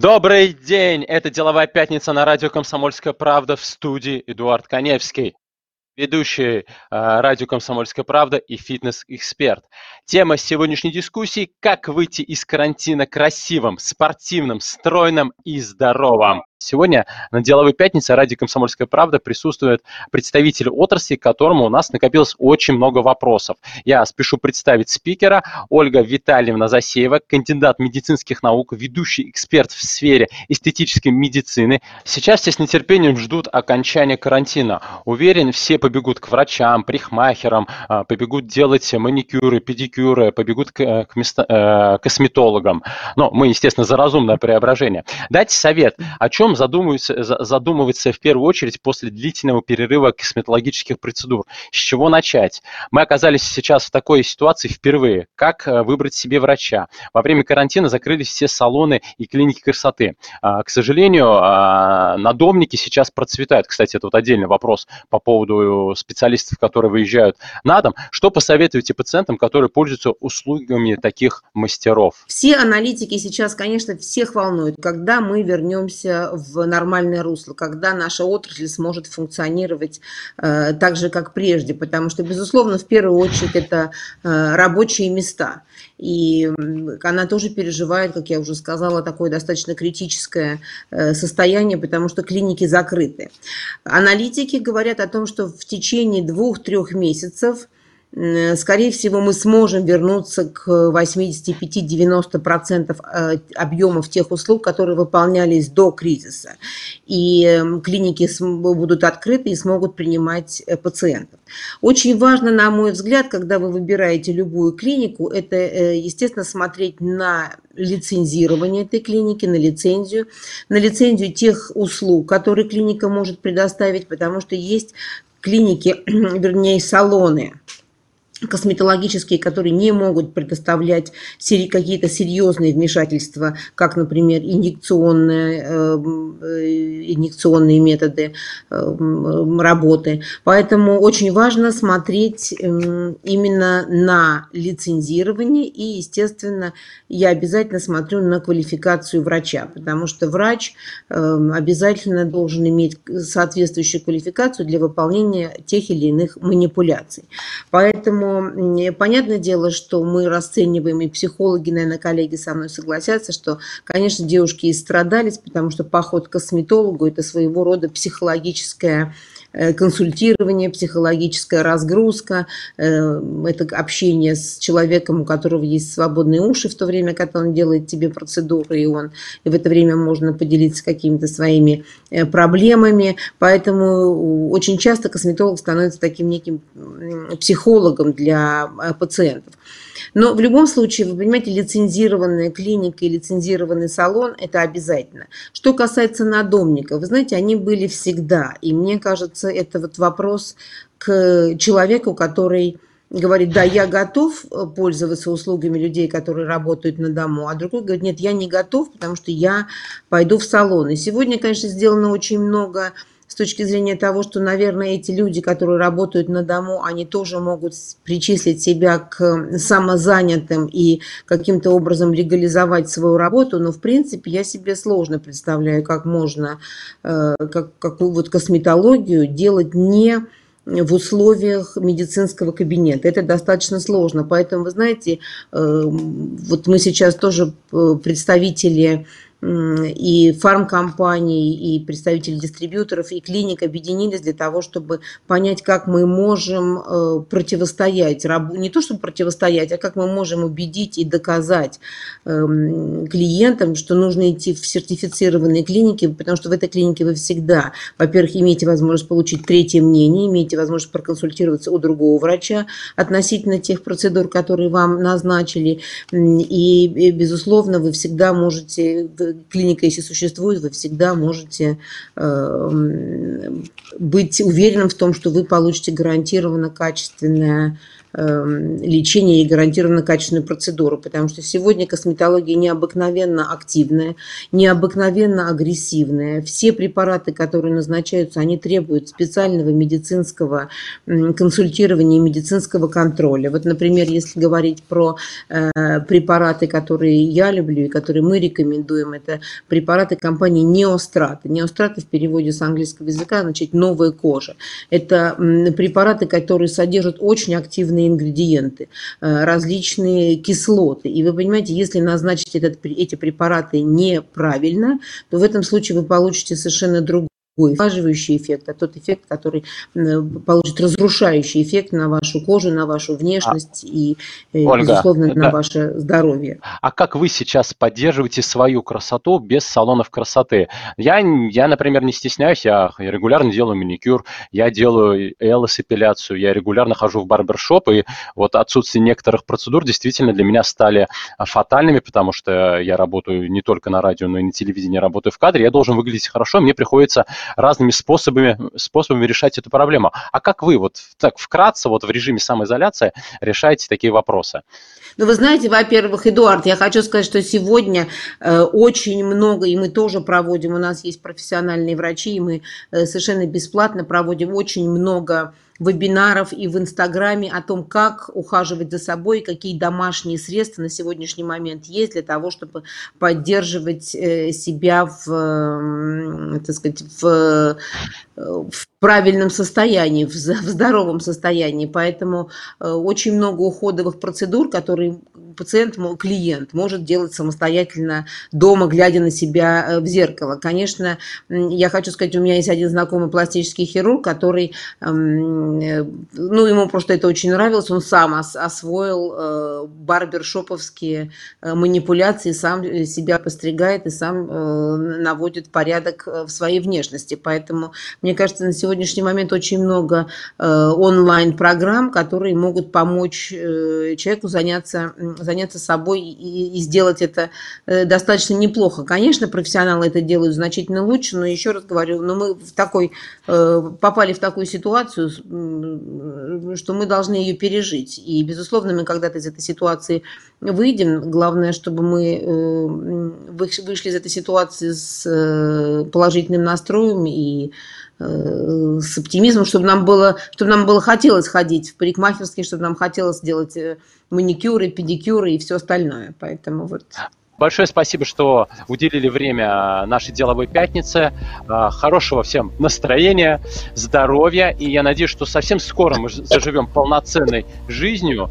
Добрый день! Это «Деловая пятница» на радио «Комсомольская правда» в студии Эдуард Коневский ведущий э, радио «Комсомольская правда» и фитнес-эксперт. Тема сегодняшней дискуссии – как выйти из карантина красивым, спортивным, стройным и здоровым. Сегодня на «Деловой пятнице» ради «Комсомольская правда» присутствует представитель отрасли, к которому у нас накопилось очень много вопросов. Я спешу представить спикера Ольга Витальевна Засеева, кандидат медицинских наук, ведущий эксперт в сфере эстетической медицины. Сейчас все с нетерпением ждут окончания карантина. Уверен, все побегут к врачам, парикмахерам, а, побегут делать маникюры, педикюры, побегут к, э, к место, э, косметологам. Но мы, естественно, за разумное преображение. Дайте совет, о чем чем задумывается, задумывается в первую очередь после длительного перерыва косметологических процедур? С чего начать? Мы оказались сейчас в такой ситуации впервые. Как э, выбрать себе врача? Во время карантина закрылись все салоны и клиники красоты. А, к сожалению, а, надомники сейчас процветают. Кстати, это вот отдельный вопрос по поводу специалистов, которые выезжают на дом. Что посоветуете пациентам, которые пользуются услугами таких мастеров? Все аналитики сейчас, конечно, всех волнуют, когда мы вернемся в нормальное русло, когда наша отрасль сможет функционировать э, так же, как прежде, потому что, безусловно, в первую очередь это э, рабочие места. И она тоже переживает, как я уже сказала, такое достаточно критическое э, состояние, потому что клиники закрыты. Аналитики говорят о том, что в течение двух-трех месяцев скорее всего, мы сможем вернуться к 85-90% э, объемов тех услуг, которые выполнялись до кризиса. И эм, клиники будут открыты и смогут принимать э, пациентов. Очень важно, на мой взгляд, когда вы выбираете любую клинику, это, естественно, смотреть на лицензирование этой клиники, на лицензию, на лицензию тех услуг, которые клиника может предоставить, потому что есть клиники, вернее, салоны, косметологические, которые не могут предоставлять какие-то серьезные вмешательства, как, например, инъекционные, эм, э, инъекционные методы эм, работы. Поэтому очень важно смотреть эм, именно на лицензирование и, естественно, я обязательно смотрю на квалификацию врача, потому что врач обязательно должен иметь соответствующую квалификацию для выполнения тех или иных манипуляций. Поэтому понятное дело, что мы расцениваем, и психологи, наверное, коллеги со мной согласятся, что, конечно, девушки и страдались, потому что поход к косметологу – это своего рода психологическая консультирование, психологическая разгрузка, э, это общение с человеком, у которого есть свободные уши в то время, когда он делает тебе процедуры, и он и в это время можно поделиться какими-то своими э, проблемами. Поэтому очень часто косметолог становится таким неким психологом для пациентов. Но в любом случае, вы понимаете, лицензированная клиника и лицензированный салон – это обязательно. Что касается надомников, вы знаете, они были всегда. И мне кажется, это вот вопрос к человеку, который говорит, да, я готов пользоваться услугами людей, которые работают на дому, а другой говорит, нет, я не готов, потому что я пойду в салон. И сегодня, конечно, сделано очень много точки зрения того, что, наверное, эти люди, которые работают на дому, они тоже могут причислить себя к самозанятым и каким-то образом легализовать свою работу, но, в принципе, я себе сложно представляю, как можно э, как, какую вот косметологию делать не в условиях медицинского кабинета. Это достаточно сложно. Поэтому, вы знаете, э, вот мы сейчас тоже э, представители и фармкомпании, и представители дистрибьюторов, и клиник объединились для того, чтобы понять, как мы можем э, противостоять, не то чтобы противостоять, а как мы можем убедить и доказать эм, клиентам, что нужно идти в сертифицированные клиники, потому что в этой клинике вы всегда, во-первых, имеете возможность получить третье мнение, имеете возможность проконсультироваться у другого врача относительно тех процедур, которые вам назначили, и, безусловно, вы всегда можете клиника, если существует, вы всегда можете э, быть уверенным в том, что вы получите гарантированно качественное эм, лечения и гарантированно качественную процедуру, потому что сегодня косметология необыкновенно активная, необыкновенно агрессивная. Все препараты, которые назначаются, они требуют специального медицинского консультирования и медицинского контроля. Вот, например, если говорить про э, препараты, которые я люблю и которые мы рекомендуем, это препараты компании Неострата. Неострата в переводе с английского языка значит новая кожа. Это препараты, которые содержат очень активные ингредиенты, э, различные кислоты. И вы понимаете, если назначить этот, эти препараты неправильно, то в этом случае вы получите совершенно другой ухаживающий эффект, а тот эффект, который получит разрушающий эффект на вашу кожу, на вашу внешность а, и, э, Ольга, безусловно, да. на ваше здоровье. А как вы сейчас поддерживаете свою красоту без салонов красоты? Я, я например, не стесняюсь, я регулярно делаю маникюр, я делаю элос-эпиляцию, я регулярно хожу в барбершоп, и вот отсутствие некоторых процедур действительно для меня стали фатальными, потому что я работаю не только на радио, но и на телевидении, работаю в кадре, я должен выглядеть хорошо, мне приходится разными способами, способами решать эту проблему. А как вы вот так вкратце, вот в режиме самоизоляции решаете такие вопросы? Ну, вы знаете, во-первых, Эдуард, я хочу сказать, что сегодня э, очень много, и мы тоже проводим, у нас есть профессиональные врачи, и мы э, совершенно бесплатно проводим очень много вебинаров и в Инстаграме о том, как ухаживать за собой, какие домашние средства на сегодняшний момент есть для того, чтобы поддерживать э, себя в, так сказать, в, в правильном состоянии, в здоровом состоянии. Поэтому э, очень много уходовых процедур, которые пациент, клиент может делать самостоятельно дома, глядя на себя э, в зеркало. Конечно, я хочу сказать, у меня есть один знакомый пластический хирург, который, эм, э, ну, ему просто это очень нравилось, он сам освоил барбершоповские манипуляции, сам себя постригает и сам наводит порядок в своей внешности. Поэтому, мне кажется, на сегодня сегодняшний момент очень много э, онлайн-программ, которые могут помочь э, человеку заняться, заняться собой и, и сделать это э, достаточно неплохо. Конечно, профессионалы это делают значительно лучше, но еще раз говорю, но мы в такой, попали в такую ситуацию, что мы должны ее пережить. И, безусловно, мы когда-то из этой ситуации выйдем. Главное, чтобы мы вышли из этой ситуации с положительным настроем и Э, с оптимизмом, чтобы нам было, чтобы нам было хотелось ходить в парикмахерские, чтобы нам хотелось делать э, маникюры, педикюры и все остальное. Поэтому вот. Большое спасибо, что уделили время нашей деловой пятнице. Хорошего всем настроения, здоровья. И я надеюсь, что совсем скоро мы заживем полноценной жизнью